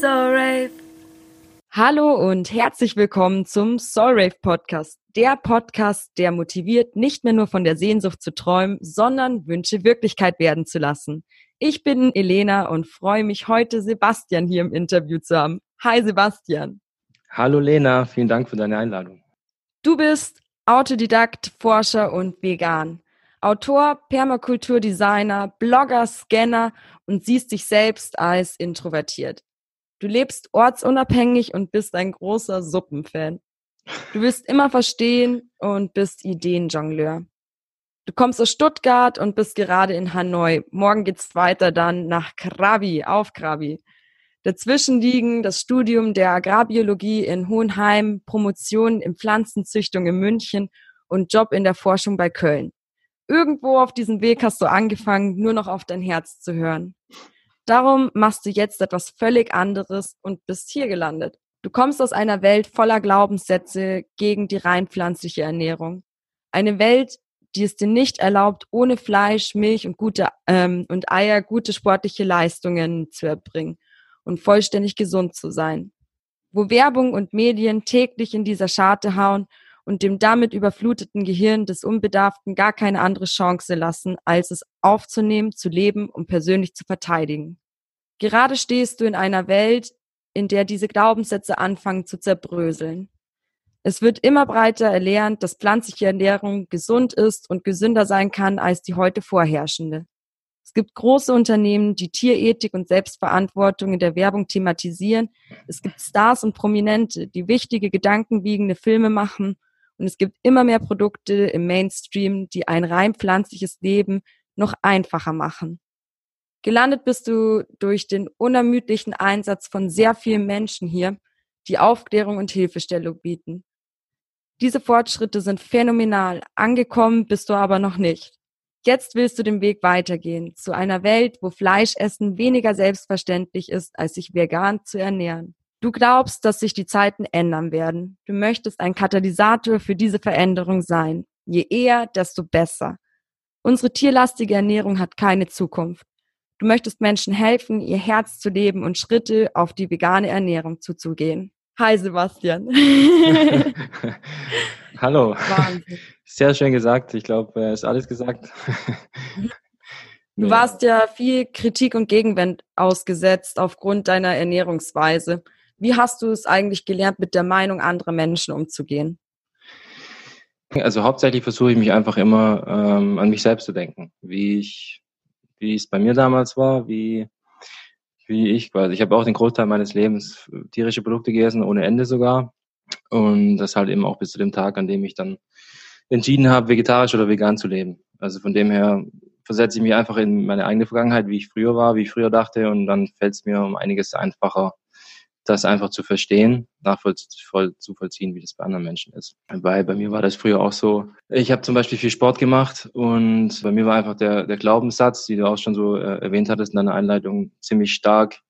So Rave. Hallo und herzlich willkommen zum Soul Rave Podcast. Der Podcast, der motiviert, nicht mehr nur von der Sehnsucht zu träumen, sondern Wünsche Wirklichkeit werden zu lassen. Ich bin Elena und freue mich heute Sebastian hier im Interview zu haben. Hi Sebastian. Hallo Lena, vielen Dank für deine Einladung. Du bist Autodidakt, Forscher und Vegan. Autor, Permakulturdesigner, Blogger, Scanner und siehst dich selbst als introvertiert. Du lebst ortsunabhängig und bist ein großer Suppenfan. Du willst immer verstehen und bist Ideenjongleur. Du kommst aus Stuttgart und bist gerade in Hanoi. Morgen geht's weiter dann nach Krabi, auf Krabi. Dazwischen liegen das Studium der Agrarbiologie in Hohenheim, Promotion in Pflanzenzüchtung in München und Job in der Forschung bei Köln. Irgendwo auf diesem Weg hast du angefangen, nur noch auf dein Herz zu hören. Darum machst du jetzt etwas völlig anderes und bist hier gelandet. Du kommst aus einer Welt voller Glaubenssätze gegen die rein pflanzliche Ernährung. Eine Welt, die es dir nicht erlaubt, ohne Fleisch, Milch und gute ähm, und Eier gute sportliche Leistungen zu erbringen und vollständig gesund zu sein. Wo Werbung und Medien täglich in dieser Scharte hauen und dem damit überfluteten Gehirn des Unbedarften gar keine andere Chance lassen, als es aufzunehmen, zu leben und persönlich zu verteidigen. Gerade stehst du in einer Welt, in der diese Glaubenssätze anfangen zu zerbröseln. Es wird immer breiter erlernt, dass pflanzliche Ernährung gesund ist und gesünder sein kann als die heute vorherrschende. Es gibt große Unternehmen, die Tierethik und Selbstverantwortung in der Werbung thematisieren. Es gibt Stars und Prominente, die wichtige, gedankenwiegende Filme machen und es gibt immer mehr Produkte im Mainstream, die ein rein pflanzliches Leben noch einfacher machen. Gelandet bist du durch den unermüdlichen Einsatz von sehr vielen Menschen hier, die Aufklärung und Hilfestellung bieten. Diese Fortschritte sind phänomenal. Angekommen bist du aber noch nicht. Jetzt willst du den Weg weitergehen zu einer Welt, wo Fleischessen weniger selbstverständlich ist, als sich vegan zu ernähren. Du glaubst, dass sich die Zeiten ändern werden. Du möchtest ein Katalysator für diese Veränderung sein. Je eher, desto besser. Unsere tierlastige Ernährung hat keine Zukunft. Du möchtest Menschen helfen, ihr Herz zu leben und Schritte auf die vegane Ernährung zuzugehen. Hi Sebastian. Hallo. Wahnsinn. Sehr schön gesagt. Ich glaube, ist alles gesagt. Du warst ja viel Kritik und Gegenwind ausgesetzt aufgrund deiner Ernährungsweise. Wie hast du es eigentlich gelernt, mit der Meinung anderer Menschen umzugehen? Also hauptsächlich versuche ich mich einfach immer ähm, an mich selbst zu denken, wie ich, wie es bei mir damals war, wie, wie ich quasi. Ich habe auch den Großteil meines Lebens tierische Produkte gegessen, ohne Ende sogar. Und das halt eben auch bis zu dem Tag, an dem ich dann entschieden habe, vegetarisch oder vegan zu leben. Also von dem her versetze ich mich einfach in meine eigene Vergangenheit, wie ich früher war, wie ich früher dachte, und dann fällt es mir um einiges einfacher, das einfach zu verstehen, nachvollziehen, wie das bei anderen Menschen ist. Weil bei mir war das früher auch so. Ich habe zum Beispiel viel Sport gemacht und bei mir war einfach der, der Glaubenssatz, die du auch schon so äh, erwähnt hattest in deiner Einleitung, ziemlich stark,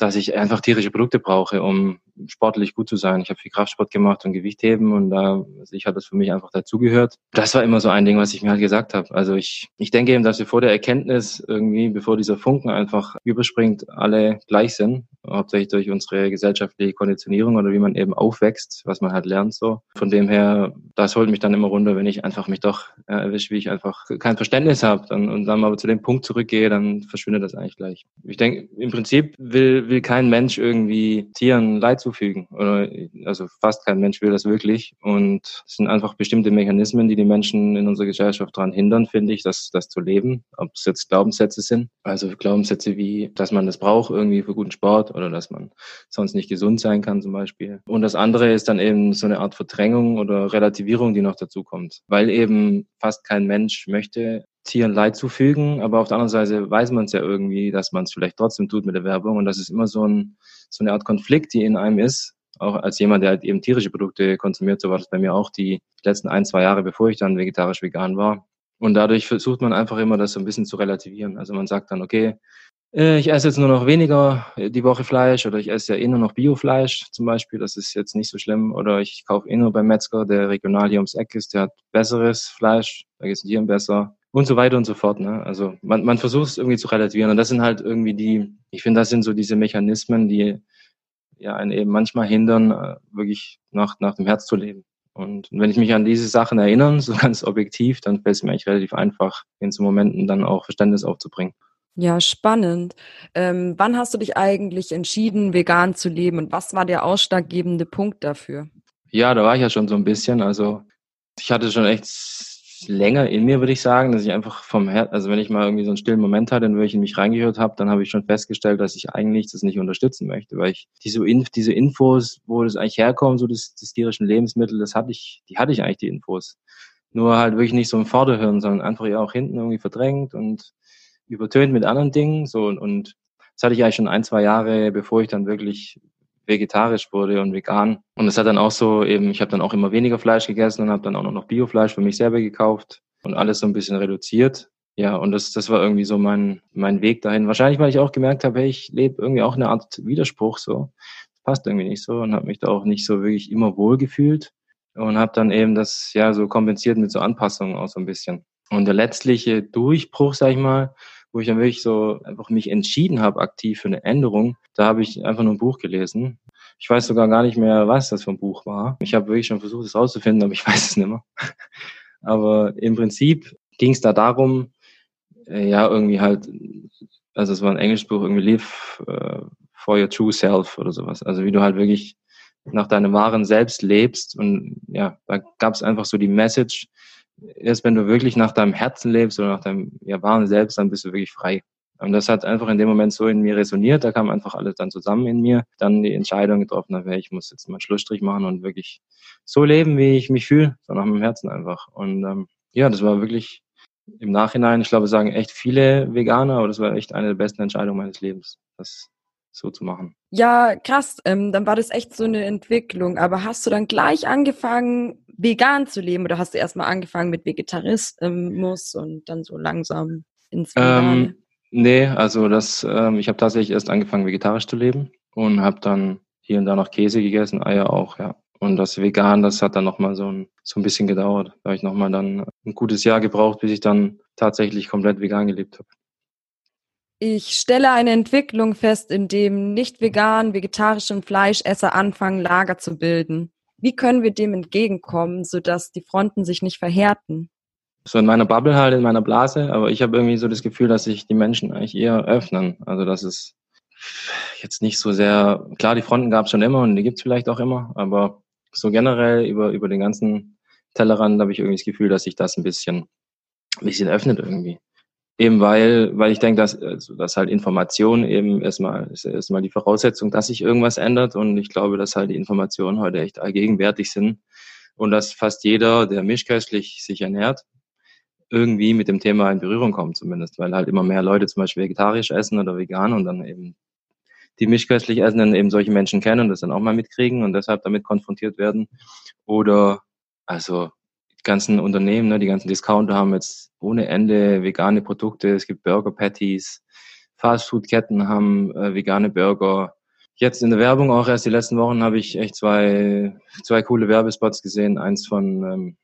dass ich einfach tierische Produkte brauche, um sportlich gut zu sein. Ich habe viel Kraftsport gemacht und Gewichtheben und da also ich hat das für mich einfach dazugehört. Das war immer so ein Ding, was ich mir halt gesagt habe. Also ich, ich denke eben, dass wir vor der Erkenntnis irgendwie, bevor dieser Funken einfach überspringt, alle gleich sind. Hauptsächlich durch unsere gesellschaftliche Konditionierung oder wie man eben aufwächst, was man halt lernt so. Von dem her, das holt mich dann immer runter, wenn ich einfach mich doch äh, erwische, wie ich einfach kein Verständnis habe dann, und dann aber zu dem Punkt zurückgehe, dann verschwindet das eigentlich gleich. Ich denke, im Prinzip will, will kein Mensch irgendwie Tieren Leid zufügen. Oder, also fast kein Mensch will das wirklich. Und es sind einfach bestimmte Mechanismen, die die Menschen in unserer Gesellschaft daran hindern, finde ich, das, das zu leben. Ob es jetzt Glaubenssätze sind. Also Glaubenssätze wie, dass man das braucht irgendwie für guten Sport oder dass man sonst nicht gesund sein kann zum Beispiel. Und das andere ist dann eben so eine Art Verdrängung oder Relativierung, die noch dazu kommt. Weil eben fast kein Mensch möchte Tieren Leid zufügen, aber auf der anderen Seite weiß man es ja irgendwie, dass man es vielleicht trotzdem tut mit der Werbung und das ist immer so, ein, so eine Art Konflikt, die in einem ist, auch als jemand, der halt eben tierische Produkte konsumiert, so war das bei mir auch die letzten ein, zwei Jahre, bevor ich dann vegetarisch vegan war. Und dadurch versucht man einfach immer, das so ein bisschen zu relativieren. Also man sagt dann, okay, äh, ich esse jetzt nur noch weniger die Woche Fleisch oder ich esse ja eh nur noch Biofleisch zum Beispiel, das ist jetzt nicht so schlimm. Oder ich kaufe eh nur beim Metzger, der regional hier ums Eck ist, der hat besseres Fleisch, da geht es Tieren besser. Und so weiter und so fort. Ne? Also man, man versucht es irgendwie zu relativieren. Und das sind halt irgendwie die, ich finde, das sind so diese Mechanismen, die ja einen eben manchmal hindern, äh, wirklich nach, nach dem Herz zu leben. Und wenn ich mich an diese Sachen erinnere, so ganz objektiv, dann fällt es mir eigentlich relativ einfach, in so Momenten dann auch Verständnis aufzubringen. Ja, spannend. Ähm, wann hast du dich eigentlich entschieden, vegan zu leben und was war der ausschlaggebende Punkt dafür? Ja, da war ich ja schon so ein bisschen. Also ich hatte schon echt länger in mir, würde ich sagen, dass ich einfach vom Herz, also wenn ich mal irgendwie so einen stillen Moment hatte, in welchen ich mich reingehört habe, dann habe ich schon festgestellt, dass ich eigentlich das nicht unterstützen möchte, weil ich diese, Inf diese Infos, wo das eigentlich herkommt, so des, des tierischen Lebensmittel, das hatte ich, die hatte ich eigentlich die Infos. Nur halt wirklich nicht so im Vorderhirn, sondern einfach ja auch hinten irgendwie verdrängt und übertönt mit anderen Dingen. So und, und das hatte ich eigentlich schon ein, zwei Jahre, bevor ich dann wirklich vegetarisch wurde und vegan. Und es hat dann auch so eben, ich habe dann auch immer weniger Fleisch gegessen und habe dann auch noch Biofleisch für mich selber gekauft und alles so ein bisschen reduziert. Ja, und das, das war irgendwie so mein, mein Weg dahin. Wahrscheinlich, weil ich auch gemerkt habe, hey, ich lebe irgendwie auch eine Art Widerspruch so. Das passt irgendwie nicht so und habe mich da auch nicht so wirklich immer wohl gefühlt und habe dann eben das ja so kompensiert mit so Anpassungen auch so ein bisschen. Und der letztliche Durchbruch, sag ich mal, wo ich dann wirklich so einfach mich entschieden habe, aktiv für eine Änderung, da habe ich einfach nur ein Buch gelesen. Ich weiß sogar gar nicht mehr, was das für ein Buch war. Ich habe wirklich schon versucht, es rauszufinden, aber ich weiß es nicht mehr. Aber im Prinzip ging es da darum, äh, ja, irgendwie halt, also es war ein englisches Buch, irgendwie Live uh, for your true self oder sowas. Also wie du halt wirklich nach deinem wahren Selbst lebst. Und ja, da gab es einfach so die Message, erst wenn du wirklich nach deinem Herzen lebst oder nach deinem ja, wahren Selbst, dann bist du wirklich frei. Und das hat einfach in dem Moment so in mir resoniert. Da kam einfach alles dann zusammen in mir. Dann die Entscheidung getroffen, okay, ich muss jetzt mal einen Schlussstrich machen und wirklich so leben, wie ich mich fühle, so nach meinem Herzen einfach. Und ähm, ja, das war wirklich im Nachhinein, ich glaube, sagen echt viele Veganer, aber das war echt eine der besten Entscheidungen meines Lebens, das so zu machen. Ja, krass. Ähm, dann war das echt so eine Entwicklung. Aber hast du dann gleich angefangen, vegan zu leben oder hast du erstmal angefangen mit Vegetarismus und dann so langsam ins Vegane? Ähm, nee, also das, ähm, ich habe tatsächlich erst angefangen, vegetarisch zu leben und habe dann hier und da noch Käse gegessen, Eier auch, ja. Und das Vegan, das hat dann nochmal so ein, so ein bisschen gedauert. Da habe ich nochmal dann ein gutes Jahr gebraucht, bis ich dann tatsächlich komplett vegan gelebt habe. Ich stelle eine Entwicklung fest, in dem nicht vegan, vegetarischen Fleischesser anfangen, Lager zu bilden. Wie können wir dem entgegenkommen, sodass die Fronten sich nicht verhärten? So in meiner Bubble halt, in meiner Blase, aber ich habe irgendwie so das Gefühl, dass sich die Menschen eigentlich eher öffnen. Also dass es jetzt nicht so sehr, klar, die Fronten gab es schon immer und die gibt es vielleicht auch immer, aber so generell über, über den ganzen Tellerrand habe ich irgendwie das Gefühl, dass sich das ein bisschen, ein bisschen öffnet irgendwie. Eben weil, weil ich denke, dass, also, dass halt Information eben erstmal, ist erstmal die Voraussetzung, dass sich irgendwas ändert. Und ich glaube, dass halt die Informationen heute echt allgegenwärtig sind. Und dass fast jeder, der mischköstlich sich ernährt, irgendwie mit dem Thema in Berührung kommt zumindest, weil halt immer mehr Leute zum Beispiel vegetarisch essen oder vegan und dann eben die mischköstlich essen, dann eben solche Menschen kennen und das dann auch mal mitkriegen und deshalb damit konfrontiert werden. Oder also ganzen Unternehmen, ne, die ganzen Discounter haben jetzt ohne Ende vegane Produkte. Es gibt Burger Patties. Fastfood-Ketten haben äh, vegane Burger. Jetzt in der Werbung auch erst die letzten Wochen habe ich echt zwei, zwei coole Werbespots gesehen. Eins von, ähm,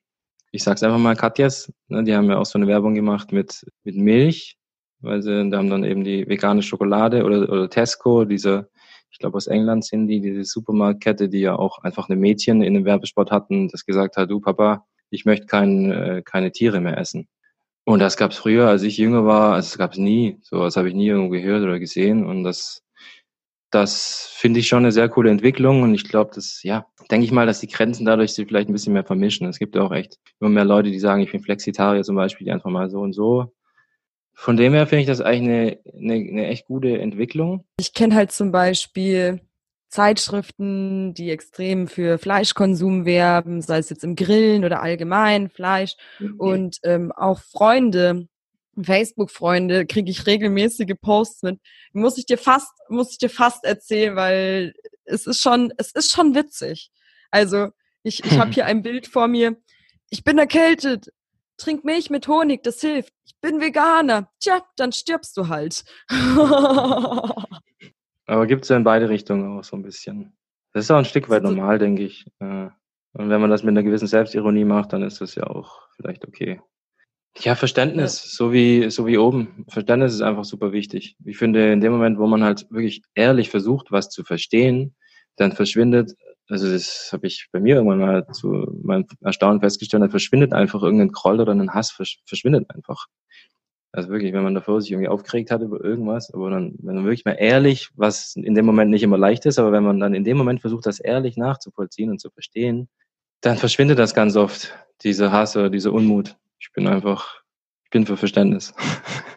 ich sag's einfach mal, Katjas. Ne, die haben ja auch so eine Werbung gemacht mit, mit Milch. Weil sie, da haben dann eben die vegane Schokolade oder, oder Tesco, diese, ich glaube aus England sind die, diese Supermarktkette, die ja auch einfach eine Mädchen in einem Werbespot hatten, das gesagt hat, du Papa, ich möchte kein, äh, keine Tiere mehr essen. Und das gab es früher, als ich jünger war, also das gab es nie. So was habe ich nie irgendwo gehört oder gesehen. Und das, das finde ich schon eine sehr coole Entwicklung. Und ich glaube, das, ja, denke ich mal, dass die Grenzen dadurch sich vielleicht ein bisschen mehr vermischen. Es gibt ja auch echt immer mehr Leute, die sagen, ich bin Flexitarier zum Beispiel, die einfach mal so und so. Von dem her finde ich das eigentlich eine, eine, eine echt gute Entwicklung. Ich kenne halt zum Beispiel Zeitschriften, die extrem für Fleischkonsum werben, sei es jetzt im Grillen oder allgemein Fleisch. Mhm. Und ähm, auch Freunde, Facebook-Freunde, kriege ich regelmäßige Posts mit. Muss ich dir fast, muss ich dir fast erzählen, weil es ist schon, es ist schon witzig. Also ich, ich habe hier ein Bild vor mir. Ich bin erkältet. Trink Milch mit Honig, das hilft. Ich bin Veganer. Tja, dann stirbst du halt. Aber gibt es ja in beide Richtungen auch so ein bisschen. Das ist auch ein Stück weit normal, denke ich. Äh, und wenn man das mit einer gewissen Selbstironie macht, dann ist das ja auch vielleicht okay. Ja, Verständnis, ja. so wie, so wie oben. Verständnis ist einfach super wichtig. Ich finde, in dem Moment, wo man halt wirklich ehrlich versucht, was zu verstehen, dann verschwindet, also das habe ich bei mir irgendwann mal zu meinem Erstaunen festgestellt, dann verschwindet einfach irgendein Groll oder ein Hass, verschwindet einfach. Also wirklich, wenn man davor sich irgendwie aufgeregt hat über irgendwas, aber dann, wenn man wirklich mal ehrlich, was in dem Moment nicht immer leicht ist, aber wenn man dann in dem Moment versucht, das ehrlich nachzuvollziehen und zu verstehen, dann verschwindet das ganz oft, dieser Hass oder dieser Unmut. Ich bin einfach, ich bin für Verständnis.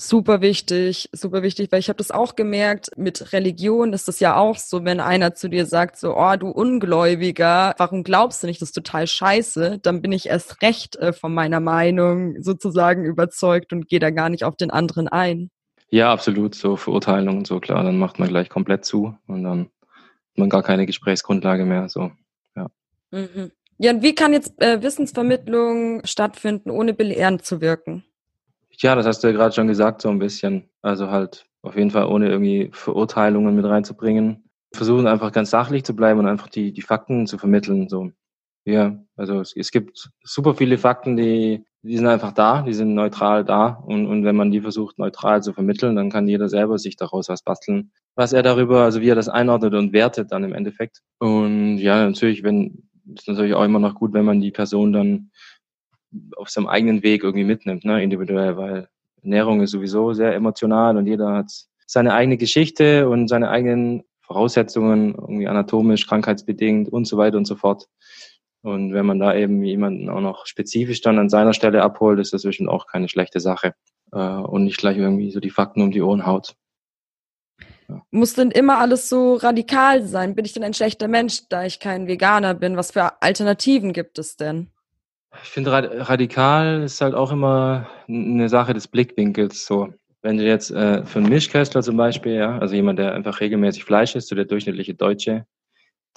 Super wichtig, super wichtig, weil ich habe das auch gemerkt, mit Religion ist das ja auch so, wenn einer zu dir sagt, so, oh, du Ungläubiger, warum glaubst du nicht, das ist total scheiße, dann bin ich erst recht äh, von meiner Meinung sozusagen überzeugt und gehe da gar nicht auf den anderen ein. Ja, absolut, so Verurteilung und so, klar, dann macht man gleich komplett zu und dann hat man gar keine Gesprächsgrundlage mehr, so, ja. Mhm. Ja, und wie kann jetzt äh, Wissensvermittlung stattfinden, ohne belehrend zu wirken? Ja, das hast du ja gerade schon gesagt, so ein bisschen. Also halt auf jeden Fall ohne irgendwie Verurteilungen mit reinzubringen. Versuchen einfach ganz sachlich zu bleiben und einfach die, die Fakten zu vermitteln. So. Ja, also es, es gibt super viele Fakten, die, die sind einfach da, die sind neutral da. Und, und wenn man die versucht, neutral zu vermitteln, dann kann jeder selber sich daraus was basteln. Was er darüber, also wie er das einordnet und wertet dann im Endeffekt. Und ja, natürlich, wenn, ist natürlich auch immer noch gut, wenn man die Person dann auf seinem eigenen Weg irgendwie mitnimmt, ne, individuell, weil Ernährung ist sowieso sehr emotional und jeder hat seine eigene Geschichte und seine eigenen Voraussetzungen, irgendwie anatomisch, krankheitsbedingt und so weiter und so fort. Und wenn man da eben jemanden auch noch spezifisch dann an seiner Stelle abholt, ist das bestimmt auch keine schlechte Sache. Äh, und nicht gleich irgendwie so die Fakten um die Ohren haut. Ja. Muss denn immer alles so radikal sein? Bin ich denn ein schlechter Mensch, da ich kein Veganer bin? Was für Alternativen gibt es denn? Ich finde, radikal ist halt auch immer eine Sache des Blickwinkels. So, wenn du jetzt äh, für einen Mischköstler zum Beispiel, ja, also jemand, der einfach regelmäßig Fleisch isst, so der durchschnittliche Deutsche,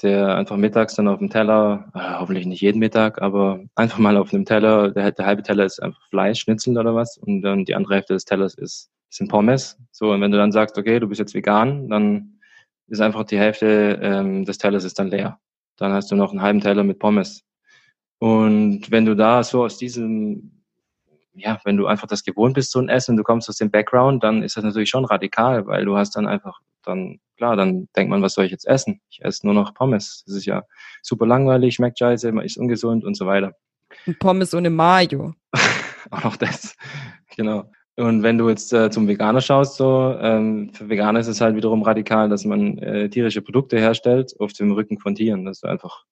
der einfach mittags dann auf dem Teller, äh, hoffentlich nicht jeden Mittag, aber einfach mal auf einem Teller, der, der halbe Teller ist einfach Fleisch, Schnitzel oder was, und dann die andere Hälfte des Tellers ist, sind Pommes. So, und wenn du dann sagst, okay, du bist jetzt vegan, dann ist einfach die Hälfte ähm, des Tellers ist dann leer. Dann hast du noch einen halben Teller mit Pommes. Und wenn du da so aus diesem, ja, wenn du einfach das gewohnt bist, so ein Essen, du kommst aus dem Background, dann ist das natürlich schon radikal, weil du hast dann einfach, dann, klar, dann denkt man, was soll ich jetzt essen? Ich esse nur noch Pommes. Das ist ja super langweilig, schmeckt scheiße, ist ungesund und so weiter. Und Pommes ohne Mayo. Auch noch das, genau. Und wenn du jetzt äh, zum Veganer schaust, so ähm, für Veganer ist es halt wiederum radikal, dass man äh, tierische Produkte herstellt auf dem Rücken von Tieren. Das ist einfach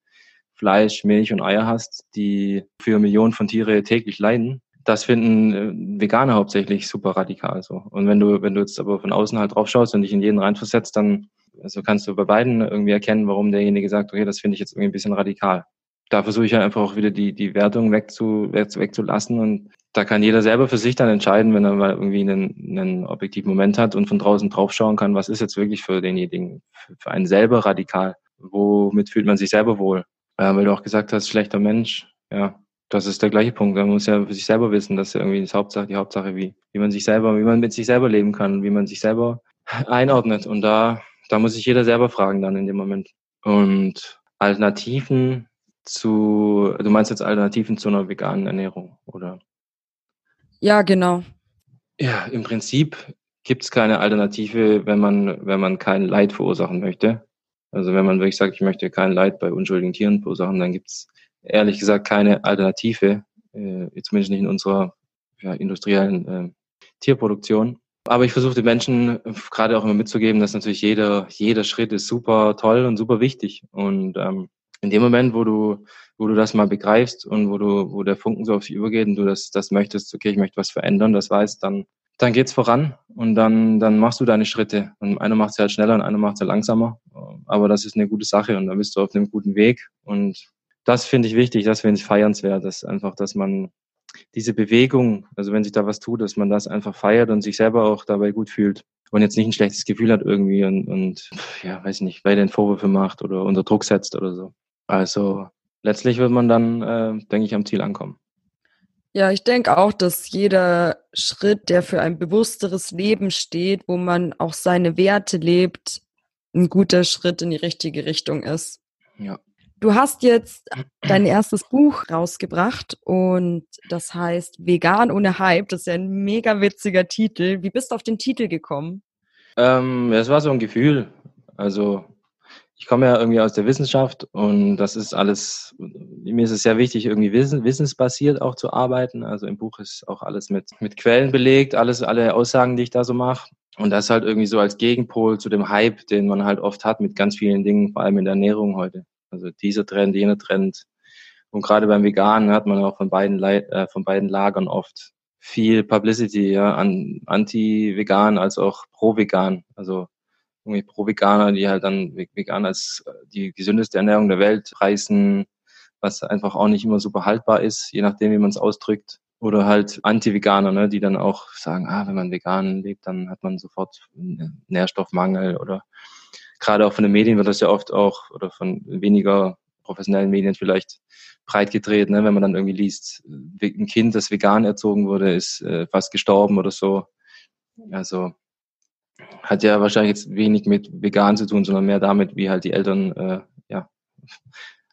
Fleisch, Milch und Eier hast, die für Millionen von Tiere täglich leiden. Das finden äh, Veganer hauptsächlich super radikal so. Und wenn du, wenn du jetzt aber von außen halt drauf schaust und dich in jeden reinversetzt, dann also kannst du bei beiden irgendwie erkennen, warum derjenige sagt, okay, das finde ich jetzt irgendwie ein bisschen radikal. Da versuche ich halt einfach auch wieder die, die Wertung wegzu, wegzulassen und da kann jeder selber für sich dann entscheiden, wenn er mal irgendwie einen, einen objektiven Moment hat und von draußen draufschauen kann, was ist jetzt wirklich für denjenigen, für einen selber radikal. Womit fühlt man sich selber wohl? Ja, weil du auch gesagt hast, schlechter Mensch. Ja, das ist der gleiche Punkt. Man muss ja für sich selber wissen, dass ja irgendwie die Hauptsache, die Hauptsache, wie, wie man sich selber, wie man mit sich selber leben kann, wie man sich selber einordnet. Und da, da muss sich jeder selber fragen dann in dem Moment. Und Alternativen zu, du meinst jetzt Alternativen zu einer veganen Ernährung, oder? Ja, genau. Ja, im Prinzip gibt es keine Alternative, wenn man, wenn man kein Leid verursachen möchte. Also wenn man wirklich sagt, ich möchte kein Leid bei unschuldigen Tieren verursachen, dann gibt es ehrlich gesagt keine Alternative, äh, zumindest nicht in unserer ja, industriellen äh, Tierproduktion. Aber ich versuche den Menschen gerade auch immer mitzugeben, dass natürlich jeder, jeder Schritt ist super toll und super wichtig. Und ähm, in dem Moment, wo du, wo du das mal begreifst und wo du, wo der Funken so auf dich übergeht und du das, das möchtest, okay, ich möchte was verändern, das weißt, dann dann geht's voran und dann, dann machst du deine Schritte. Und einer macht es halt schneller und einer macht es halt langsamer. Aber das ist eine gute Sache und dann bist du auf einem guten Weg. Und das finde ich wichtig, das finde ich feiernswert, dass einfach, dass man diese Bewegung, also wenn sich da was tut, dass man das einfach feiert und sich selber auch dabei gut fühlt und jetzt nicht ein schlechtes Gefühl hat irgendwie und, und ja, weiß ich nicht, den Vorwürfe macht oder unter Druck setzt oder so. Also letztlich wird man dann, äh, denke ich, am Ziel ankommen. Ja, ich denke auch, dass jeder Schritt, der für ein bewussteres Leben steht, wo man auch seine Werte lebt, ein guter Schritt in die richtige Richtung ist. Ja. Du hast jetzt dein erstes Buch rausgebracht und das heißt Vegan ohne Hype. Das ist ja ein mega witziger Titel. Wie bist du auf den Titel gekommen? Ähm, es war so ein Gefühl. Also ich komme ja irgendwie aus der Wissenschaft und das ist alles, mir ist es sehr wichtig, irgendwie wissen, wissensbasiert auch zu arbeiten. Also im Buch ist auch alles mit, mit Quellen belegt, alles, alle Aussagen, die ich da so mache. Und das halt irgendwie so als Gegenpol zu dem Hype, den man halt oft hat mit ganz vielen Dingen, vor allem in der Ernährung heute. Also dieser Trend, jener Trend. Und gerade beim Veganen hat man auch von beiden, Le äh, von beiden Lagern oft viel Publicity, ja, an anti-vegan als auch pro-vegan. Also irgendwie pro-Veganer, die halt dann vegan als äh, die gesündeste Ernährung der Welt preisen, was einfach auch nicht immer super haltbar ist, je nachdem, wie man es ausdrückt. Oder halt Anti-Veganer, ne, die dann auch sagen, ah, wenn man vegan lebt, dann hat man sofort Nährstoffmangel oder gerade auch von den Medien wird das ja oft auch oder von weniger professionellen Medien vielleicht breit gedreht, ne? wenn man dann irgendwie liest, ein Kind, das vegan erzogen wurde, ist äh, fast gestorben oder so. Also hat ja wahrscheinlich jetzt wenig mit vegan zu tun, sondern mehr damit, wie halt die Eltern äh, ja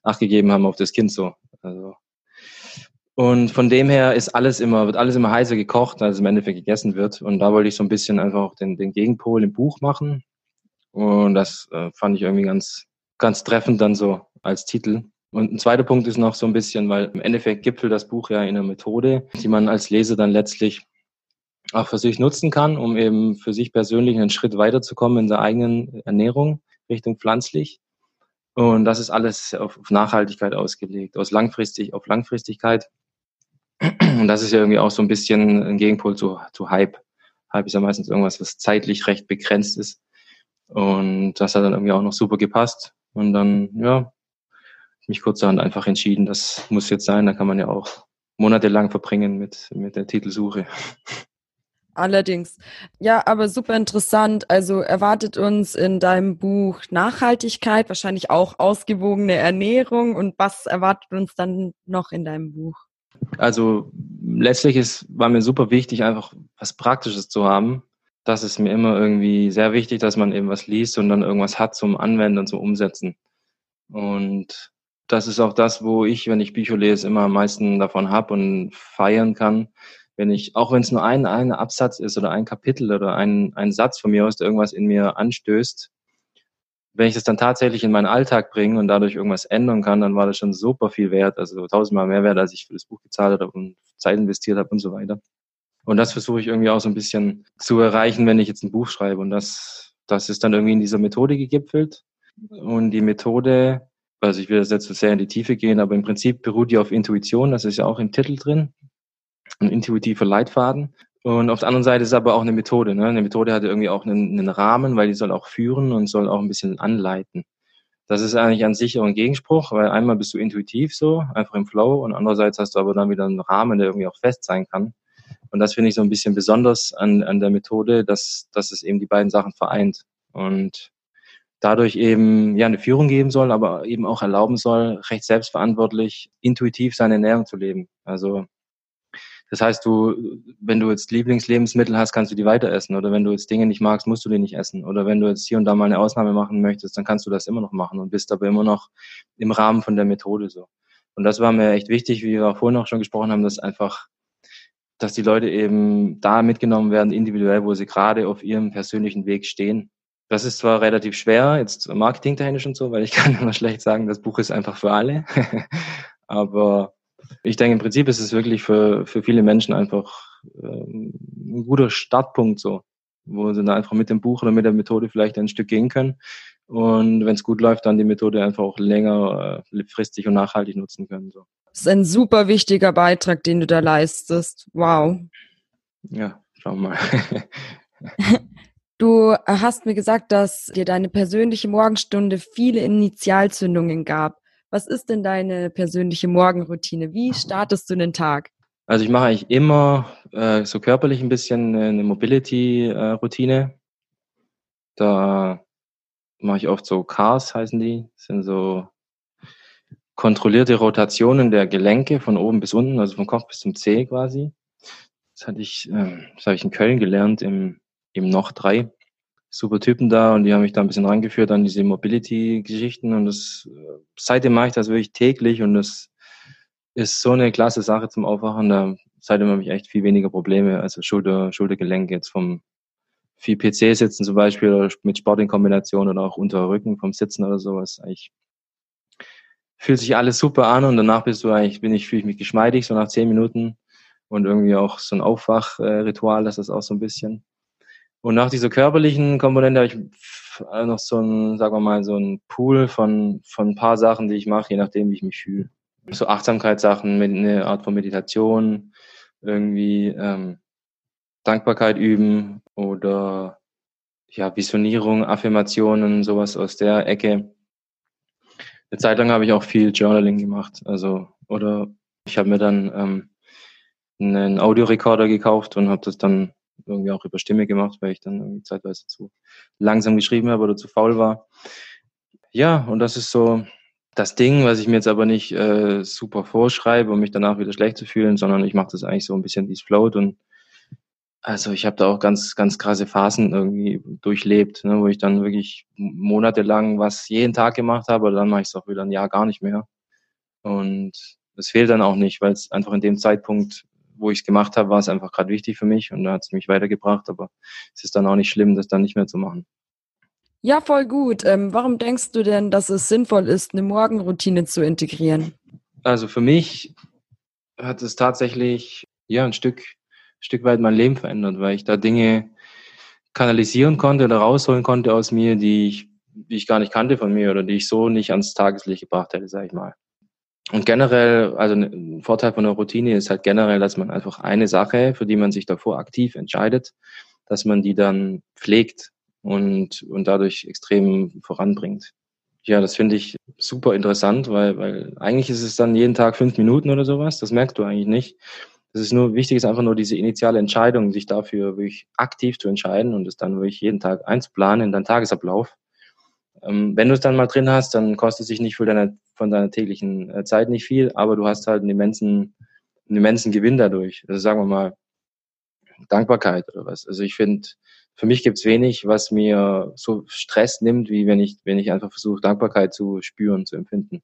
nachgegeben haben auf das Kind so. Also und von dem her ist alles immer, wird alles immer heißer gekocht, als es im Endeffekt gegessen wird. Und da wollte ich so ein bisschen einfach auch den, den Gegenpol im Buch machen. Und das äh, fand ich irgendwie ganz, ganz treffend dann so als Titel. Und ein zweiter Punkt ist noch so ein bisschen, weil im Endeffekt gipfelt das Buch ja in einer Methode, die man als Leser dann letztlich auch für sich nutzen kann, um eben für sich persönlich einen Schritt weiterzukommen in der eigenen Ernährung Richtung pflanzlich. Und das ist alles auf Nachhaltigkeit ausgelegt, aus langfristig auf Langfristigkeit. Und das ist ja irgendwie auch so ein bisschen ein Gegenpol zu, zu Hype. Hype ist ja meistens irgendwas, was zeitlich recht begrenzt ist. Und das hat dann irgendwie auch noch super gepasst. Und dann, ja, mich kurzerhand einfach entschieden, das muss jetzt sein. Da kann man ja auch monatelang verbringen mit, mit der Titelsuche. Allerdings. Ja, aber super interessant. Also erwartet uns in deinem Buch Nachhaltigkeit, wahrscheinlich auch ausgewogene Ernährung. Und was erwartet uns dann noch in deinem Buch? Also letztlich ist, war mir super wichtig, einfach was Praktisches zu haben das ist mir immer irgendwie sehr wichtig, dass man eben was liest und dann irgendwas hat zum Anwenden und zum Umsetzen. Und das ist auch das, wo ich, wenn ich Bücher lese, immer am meisten davon habe und feiern kann. Wenn ich, auch wenn es nur ein, ein Absatz ist oder ein Kapitel oder ein, ein Satz von mir aus, der irgendwas in mir anstößt, wenn ich das dann tatsächlich in meinen Alltag bringe und dadurch irgendwas ändern kann, dann war das schon super viel wert, also tausendmal mehr wert, als ich für das Buch gezahlt habe und Zeit investiert habe und so weiter. Und das versuche ich irgendwie auch so ein bisschen zu erreichen, wenn ich jetzt ein Buch schreibe. Und das, das ist dann irgendwie in dieser Methode gegipfelt. Und die Methode, also ich will das jetzt so sehr in die Tiefe gehen, aber im Prinzip beruht die auf Intuition. Das ist ja auch im Titel drin. Ein intuitiver Leitfaden. Und auf der anderen Seite ist aber auch eine Methode. Ne? Eine Methode hat irgendwie auch einen, einen Rahmen, weil die soll auch führen und soll auch ein bisschen anleiten. Das ist eigentlich an sich ein Gegenspruch, weil einmal bist du intuitiv so, einfach im Flow und andererseits hast du aber dann wieder einen Rahmen, der irgendwie auch fest sein kann. Und das finde ich so ein bisschen besonders an, an der Methode, dass, dass es eben die beiden Sachen vereint und dadurch eben ja eine Führung geben soll, aber eben auch erlauben soll, recht selbstverantwortlich, intuitiv seine Ernährung zu leben. Also das heißt, du, wenn du jetzt Lieblingslebensmittel hast, kannst du die weiter essen. Oder wenn du jetzt Dinge nicht magst, musst du die nicht essen. Oder wenn du jetzt hier und da mal eine Ausnahme machen möchtest, dann kannst du das immer noch machen und bist aber immer noch im Rahmen von der Methode so. Und das war mir echt wichtig, wie wir auch vorhin auch schon gesprochen haben, dass einfach dass die Leute eben da mitgenommen werden, individuell, wo sie gerade auf ihrem persönlichen Weg stehen. Das ist zwar relativ schwer, jetzt marketingtechnisch und so, weil ich kann immer schlecht sagen, das Buch ist einfach für alle. Aber ich denke, im Prinzip ist es wirklich für, für viele Menschen einfach ähm, ein guter Startpunkt so, wo sie dann einfach mit dem Buch oder mit der Methode vielleicht ein Stück gehen können. Und wenn es gut läuft, dann die Methode einfach auch länger, äh, fristig und nachhaltig nutzen können. So. Das ist ein super wichtiger Beitrag, den du da leistest. Wow. Ja, schauen wir mal. Du hast mir gesagt, dass dir deine persönliche Morgenstunde viele Initialzündungen gab. Was ist denn deine persönliche Morgenroutine? Wie startest du den Tag? Also ich mache eigentlich immer äh, so körperlich ein bisschen eine Mobility-Routine. Äh, da mache ich oft so Cars, heißen die. Das sind so kontrollierte Rotationen der Gelenke von oben bis unten, also vom Kopf bis zum Zeh quasi. Das hatte ich, äh, das habe ich in Köln gelernt im, im Noch 3. Super Typen da und die haben mich da ein bisschen rangeführt an diese Mobility-Geschichten und das seitdem mache ich das wirklich täglich und das ist so eine klasse Sache zum Aufwachen. Da seitdem habe ich echt viel weniger Probleme, also Schulter, Schultergelenk jetzt vom viel PC sitzen zum Beispiel oder mit Sport in Kombination oder auch unter Rücken vom Sitzen oder sowas. Eigentlich fühlt sich alles super an und danach bist du eigentlich, bin ich, fühle ich mich geschmeidig, so nach zehn Minuten und irgendwie auch so ein Aufwachritual, das ist auch so ein bisschen. Und nach dieser körperlichen Komponente habe ich noch so ein, sagen wir mal, so ein Pool von, von ein paar Sachen, die ich mache, je nachdem, wie ich mich fühle. So Achtsamkeitssachen, eine Art von Meditation, irgendwie ähm, Dankbarkeit üben oder ja, Visionierung, Affirmationen, sowas aus der Ecke. Eine Zeit lang habe ich auch viel Journaling gemacht. Also, oder ich habe mir dann ähm, einen Audiorekorder gekauft und habe das dann irgendwie auch über Stimme gemacht, weil ich dann irgendwie zeitweise zu langsam geschrieben habe oder zu faul war. Ja, und das ist so das Ding, was ich mir jetzt aber nicht äh, super vorschreibe, um mich danach wieder schlecht zu fühlen, sondern ich mache das eigentlich so ein bisschen wie es float und also ich habe da auch ganz, ganz krasse Phasen irgendwie durchlebt, ne, wo ich dann wirklich monatelang was jeden Tag gemacht habe, aber dann mache ich es auch wieder ein Jahr gar nicht mehr. Und es fehlt dann auch nicht, weil es einfach in dem Zeitpunkt, wo ich es gemacht habe, war es einfach gerade wichtig für mich und da hat es mich weitergebracht, aber es ist dann auch nicht schlimm, das dann nicht mehr zu machen. Ja, voll gut. Ähm, warum denkst du denn, dass es sinnvoll ist, eine Morgenroutine zu integrieren? Also für mich hat es tatsächlich ja ein Stück Stück weit mein Leben verändert, weil ich da Dinge kanalisieren konnte oder rausholen konnte aus mir, die ich, die ich gar nicht kannte von mir oder die ich so nicht ans Tageslicht gebracht hätte, sage ich mal. Und generell, also ein Vorteil von der Routine ist halt generell, dass man einfach eine Sache, für die man sich davor aktiv entscheidet, dass man die dann pflegt und, und dadurch extrem voranbringt. Ja, das finde ich super interessant, weil, weil eigentlich ist es dann jeden Tag fünf Minuten oder sowas. Das merkst du eigentlich nicht. Das ist nur wichtig, ist einfach nur diese initiale Entscheidung, sich dafür wirklich aktiv zu entscheiden und es dann wirklich jeden Tag einzuplanen in deinen Tagesablauf. Ähm, wenn du es dann mal drin hast, dann kostet es sich nicht für deine, von deiner täglichen äh, Zeit nicht viel, aber du hast halt einen immensen, einen immensen Gewinn dadurch. Also sagen wir mal Dankbarkeit oder was. Also ich finde, für mich gibt es wenig, was mir so Stress nimmt, wie wenn ich, wenn ich einfach versuche, Dankbarkeit zu spüren, zu empfinden.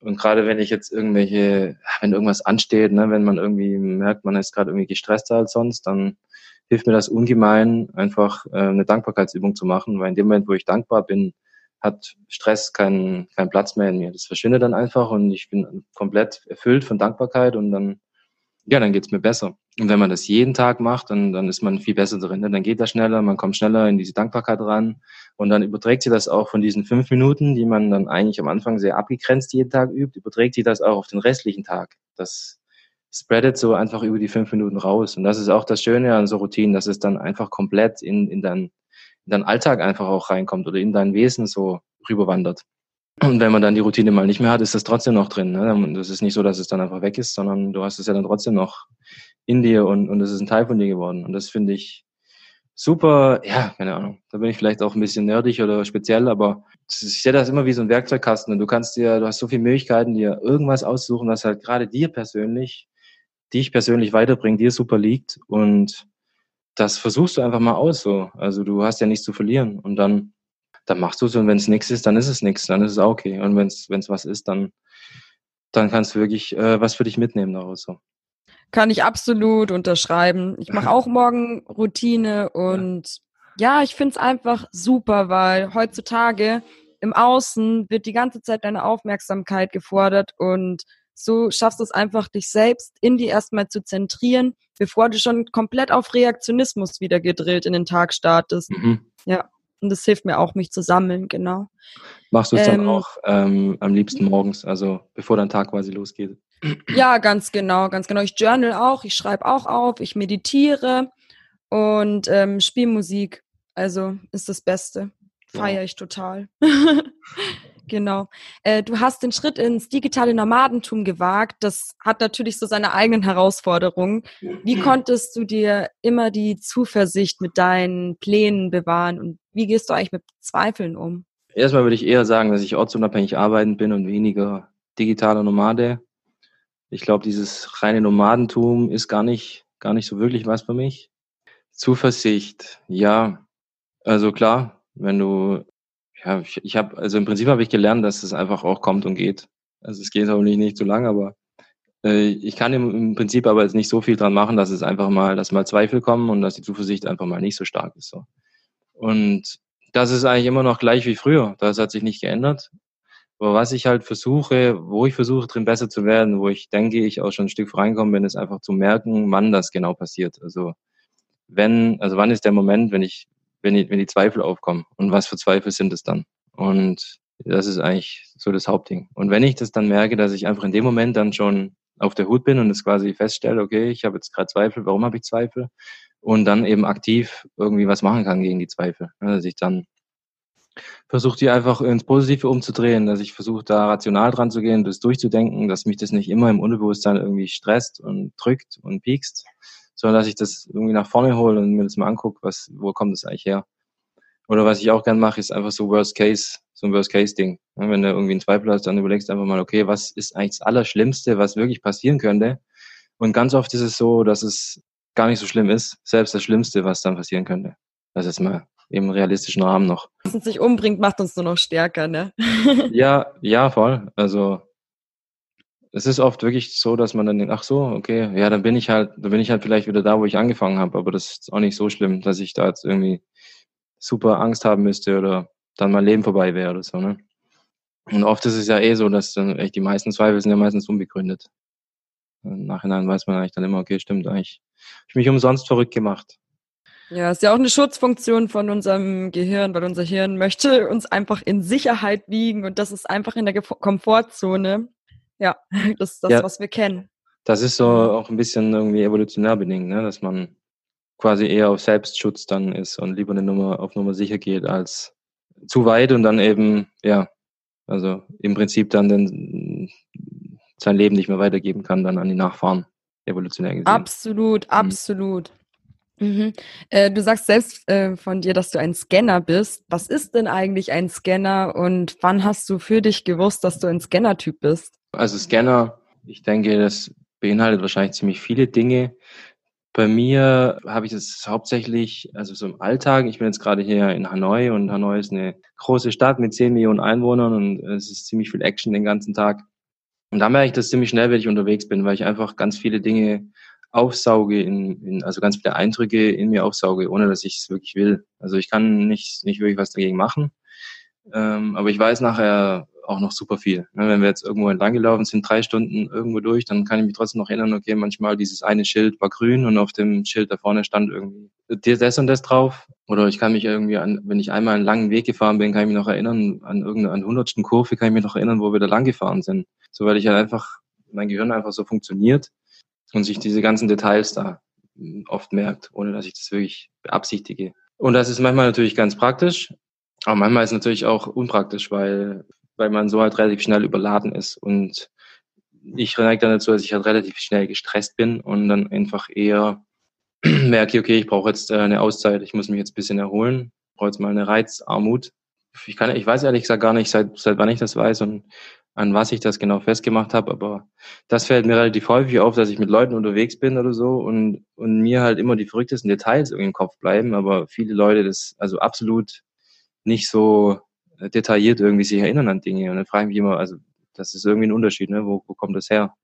Und gerade wenn ich jetzt irgendwelche, wenn irgendwas ansteht, ne, wenn man irgendwie merkt, man ist gerade irgendwie gestresster als sonst, dann hilft mir das ungemein, einfach äh, eine Dankbarkeitsübung zu machen, weil in dem Moment, wo ich dankbar bin, hat Stress keinen keinen Platz mehr in mir. Das verschwindet dann einfach und ich bin komplett erfüllt von Dankbarkeit und dann ja, dann geht's mir besser. Und wenn man das jeden Tag macht, dann, dann ist man viel besser drin. Ne? Dann geht das schneller, man kommt schneller in diese Dankbarkeit ran. Und dann überträgt sie das auch von diesen fünf Minuten, die man dann eigentlich am Anfang sehr abgegrenzt jeden Tag übt, überträgt sie das auch auf den restlichen Tag. Das spreadet so einfach über die fünf Minuten raus. Und das ist auch das Schöne an so Routinen, dass es dann einfach komplett in, in, dein, in deinen Alltag einfach auch reinkommt oder in dein Wesen so rüberwandert. Und wenn man dann die Routine mal nicht mehr hat, ist das trotzdem noch drin. Ne? Das ist nicht so, dass es dann einfach weg ist, sondern du hast es ja dann trotzdem noch in dir und, und es ist ein Teil von dir geworden. Und das finde ich super, ja, keine Ahnung. Da bin ich vielleicht auch ein bisschen nerdig oder speziell, aber ich sehe das immer wie so ein Werkzeugkasten und du kannst dir, du hast so viele Möglichkeiten, dir irgendwas aussuchen, was halt gerade dir persönlich, dich persönlich weiterbringt, dir super liegt und das versuchst du einfach mal aus so. Also du hast ja nichts zu verlieren und dann dann machst du es und wenn es nichts ist, dann ist es nichts, dann ist es auch okay. Und wenn es was ist, dann, dann kannst du wirklich äh, was für dich mitnehmen daraus. So. Kann ich absolut unterschreiben. Ich mache auch morgen Routine und ja, ja ich finde es einfach super, weil heutzutage im Außen wird die ganze Zeit deine Aufmerksamkeit gefordert und so schaffst du es einfach, dich selbst in dir erstmal zu zentrieren, bevor du schon komplett auf Reaktionismus wieder gedrillt in den Tag startest. Mhm. Ja. Und das hilft mir auch, mich zu sammeln, genau. Machst du es ähm, dann auch ähm, am liebsten morgens, also bevor dein Tag quasi losgeht? Ja, ganz genau, ganz genau. Ich journal auch, ich schreibe auch auf, ich meditiere und ähm, spiele Musik. Also ist das Beste. Feiere ich total. Genau. Äh, du hast den Schritt ins digitale Nomadentum gewagt. Das hat natürlich so seine eigenen Herausforderungen. Wie mhm. konntest du dir immer die Zuversicht mit deinen Plänen bewahren und wie gehst du eigentlich mit Zweifeln um? Erstmal würde ich eher sagen, dass ich ortsunabhängig arbeiten bin und weniger digitaler Nomade. Ich glaube, dieses reine Nomadentum ist gar nicht, gar nicht so wirklich was für mich. Zuversicht, ja. Also klar, wenn du, ja, ich, ich habe, also im Prinzip habe ich gelernt, dass es einfach auch kommt und geht. Also es geht hoffentlich nicht zu lang, aber äh, ich kann im, im Prinzip aber jetzt nicht so viel dran machen, dass es einfach mal, dass mal Zweifel kommen und dass die Zuversicht einfach mal nicht so stark ist. So. Und das ist eigentlich immer noch gleich wie früher. Das hat sich nicht geändert. Aber was ich halt versuche, wo ich versuche, drin besser zu werden, wo ich denke, ich auch schon ein Stück reinkommen bin, ist einfach zu merken, wann das genau passiert. Also wenn, also wann ist der Moment, wenn ich, wenn die, wenn die Zweifel aufkommen und was für Zweifel sind es dann? Und das ist eigentlich so das Hauptding. Und wenn ich das dann merke, dass ich einfach in dem Moment dann schon auf der Hut bin und es quasi feststelle, okay, ich habe jetzt gerade Zweifel, warum habe ich Zweifel? Und dann eben aktiv irgendwie was machen kann gegen die Zweifel. Dass ich dann versuche, die einfach ins Positive umzudrehen, dass ich versuche, da rational dran zu gehen, das durchzudenken, dass mich das nicht immer im Unterbewusstsein irgendwie stresst und drückt und piekst, sondern dass ich das irgendwie nach vorne hole und mir das mal angucke, was, wo kommt das eigentlich her? Oder was ich auch gern mache, ist einfach so Worst Case, so ein Worst Case Ding. Wenn du irgendwie einen Zweifel hast, dann überlegst du einfach mal, okay, was ist eigentlich das Allerschlimmste, was wirklich passieren könnte? Und ganz oft ist es so, dass es gar nicht so schlimm ist, selbst das Schlimmste, was dann passieren könnte. Das ist mal im realistischen Rahmen noch. Was uns nicht umbringt, macht uns nur noch stärker, ne? ja, ja, voll. Also es ist oft wirklich so, dass man dann denkt, ach so, okay, ja, dann bin ich halt, dann bin ich halt vielleicht wieder da, wo ich angefangen habe, aber das ist auch nicht so schlimm, dass ich da jetzt irgendwie super Angst haben müsste oder dann mein Leben vorbei wäre oder so, ne? Und oft ist es ja eh so, dass dann echt die meisten Zweifel sind ja meistens unbegründet. Im Nachhinein weiß man eigentlich dann immer, okay, stimmt eigentlich. Ich mich umsonst verrückt gemacht. Ja, ist ja auch eine Schutzfunktion von unserem Gehirn, weil unser Hirn möchte uns einfach in Sicherheit wiegen und das ist einfach in der Komfortzone. Ja, das ist das, ja, was wir kennen. Das ist so auch ein bisschen irgendwie evolutionär bedingt, ne? dass man quasi eher auf Selbstschutz dann ist und lieber eine Nummer auf Nummer sicher geht als zu weit und dann eben, ja, also im Prinzip dann den, sein Leben nicht mehr weitergeben kann, dann an die Nachfahren, evolutionär gesehen. Absolut, mhm. absolut. Mhm. Äh, du sagst selbst äh, von dir, dass du ein Scanner bist. Was ist denn eigentlich ein Scanner und wann hast du für dich gewusst, dass du ein Scanner-Typ bist? Also Scanner, ich denke, das beinhaltet wahrscheinlich ziemlich viele Dinge. Bei mir habe ich das hauptsächlich, also so im Alltag. Ich bin jetzt gerade hier in Hanoi und Hanoi ist eine große Stadt mit 10 Millionen Einwohnern und es ist ziemlich viel Action den ganzen Tag. Und da merke ich das ziemlich schnell, wenn ich unterwegs bin, weil ich einfach ganz viele Dinge aufsauge, in, in, also ganz viele Eindrücke in mir aufsauge, ohne dass ich es wirklich will. Also ich kann nicht, nicht wirklich was dagegen machen. Ähm, aber ich weiß nachher, auch noch super viel. Ne, wenn wir jetzt irgendwo entlang gelaufen sind, drei Stunden irgendwo durch, dann kann ich mich trotzdem noch erinnern, okay, manchmal dieses eine Schild war grün und auf dem Schild da vorne stand irgendwie das und das drauf. Oder ich kann mich irgendwie an, wenn ich einmal einen langen Weg gefahren bin, kann ich mich noch erinnern, an irgendeiner hundertsten Kurve kann ich mich noch erinnern, wo wir da lang gefahren sind. So, weil ich halt einfach, mein Gehirn einfach so funktioniert und sich diese ganzen Details da oft merkt, ohne dass ich das wirklich beabsichtige. Und das ist manchmal natürlich ganz praktisch, aber manchmal ist es natürlich auch unpraktisch, weil weil man so halt relativ schnell überladen ist. Und ich neige dann dazu, dass ich halt relativ schnell gestresst bin und dann einfach eher merke, okay, ich brauche jetzt äh, eine Auszeit, ich muss mich jetzt ein bisschen erholen, brauche jetzt mal eine Reizarmut. Ich, kann, ich weiß ehrlich gesagt gar nicht, seit, seit wann ich das weiß und an was ich das genau festgemacht habe, aber das fällt mir relativ häufig auf, dass ich mit Leuten unterwegs bin oder so und, und mir halt immer die verrücktesten Details irgendwie im Kopf bleiben, aber viele Leute das also absolut nicht so detailliert irgendwie sich erinnern an Dinge. Und dann frage ich mich immer, also das ist irgendwie ein Unterschied, ne? Wo, wo kommt das her?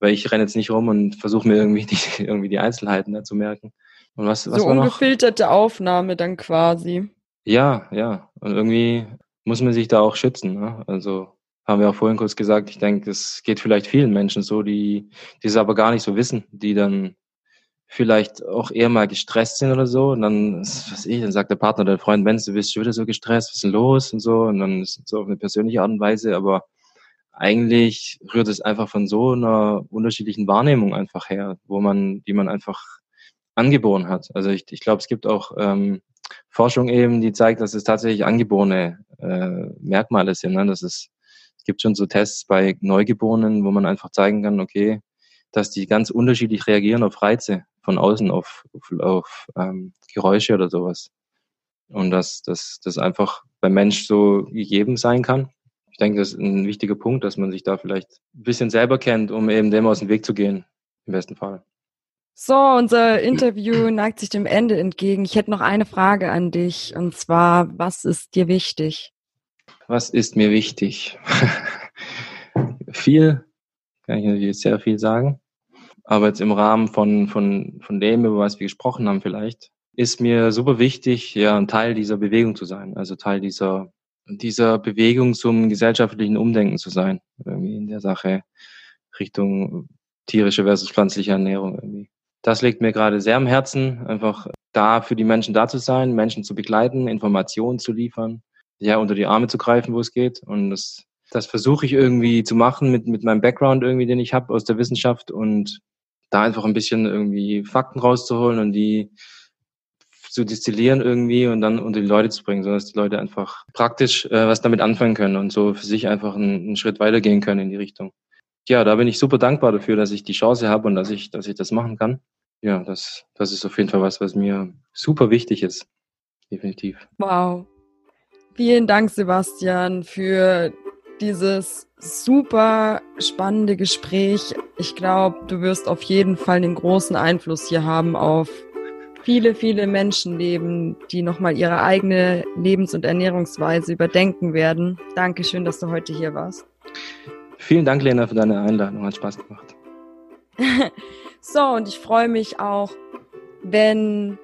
Weil ich renne jetzt nicht rum und versuche mir irgendwie die, irgendwie die Einzelheiten da zu merken. Und was, was so ungefilterte Aufnahme dann quasi. Ja, ja. Und irgendwie muss man sich da auch schützen. Ne? Also haben wir auch vorhin kurz gesagt, ich denke, es geht vielleicht vielen Menschen so, die, die es aber gar nicht so wissen, die dann vielleicht auch eher mal gestresst sind oder so. Und dann, was ich, dann sagt der Partner oder der Freund, Mensch, du bist schon wieder so gestresst, was ist denn los und so. Und dann ist es so auf eine persönliche Art und Weise, aber eigentlich rührt es einfach von so einer unterschiedlichen Wahrnehmung einfach her, wo man, die man einfach angeboren hat. Also ich, ich glaube, es gibt auch ähm, Forschung eben, die zeigt, dass es tatsächlich angeborene äh, Merkmale sind. Ne? Das ist, es gibt schon so Tests bei Neugeborenen, wo man einfach zeigen kann, okay, dass die ganz unterschiedlich reagieren auf Reize von außen, auf, auf, auf ähm, Geräusche oder sowas. Und dass dass das einfach beim Mensch so gegeben sein kann. Ich denke, das ist ein wichtiger Punkt, dass man sich da vielleicht ein bisschen selber kennt, um eben dem aus dem Weg zu gehen, im besten Fall. So, unser Interview neigt sich dem Ende entgegen. Ich hätte noch eine Frage an dich und zwar, was ist dir wichtig? Was ist mir wichtig? viel, kann ich natürlich sehr viel sagen. Aber jetzt im Rahmen von, von, von dem, über was wir gesprochen haben vielleicht, ist mir super wichtig, ja, ein Teil dieser Bewegung zu sein. Also Teil dieser, dieser Bewegung zum gesellschaftlichen Umdenken zu sein. Irgendwie in der Sache Richtung tierische versus pflanzliche Ernährung irgendwie das liegt mir gerade sehr am Herzen, einfach da für die Menschen da zu sein, Menschen zu begleiten, Informationen zu liefern, ja, unter die Arme zu greifen, wo es geht. Und das, das versuche ich irgendwie zu machen mit, mit meinem Background irgendwie, den ich habe aus der Wissenschaft und da einfach ein bisschen irgendwie Fakten rauszuholen und die zu destillieren irgendwie und dann unter die Leute zu bringen, sodass die Leute einfach praktisch äh, was damit anfangen können und so für sich einfach einen, einen Schritt weitergehen können in die Richtung ja, da bin ich super dankbar dafür, dass ich die Chance habe und dass ich, dass ich das machen kann. Ja, das, das ist auf jeden Fall was, was mir super wichtig ist. Definitiv. Wow. Vielen Dank, Sebastian, für dieses super spannende Gespräch. Ich glaube, du wirst auf jeden Fall einen großen Einfluss hier haben auf viele, viele Menschenleben, die nochmal ihre eigene Lebens- und Ernährungsweise überdenken werden. Dankeschön, dass du heute hier warst. Vielen Dank, Lena, für deine Einladung. Hat Spaß gemacht. so, und ich freue mich auch, wenn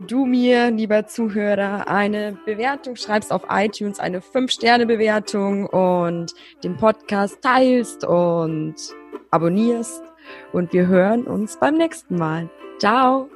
du mir, lieber Zuhörer, eine Bewertung schreibst auf iTunes, eine 5-Sterne-Bewertung und den Podcast teilst und abonnierst. Und wir hören uns beim nächsten Mal. Ciao!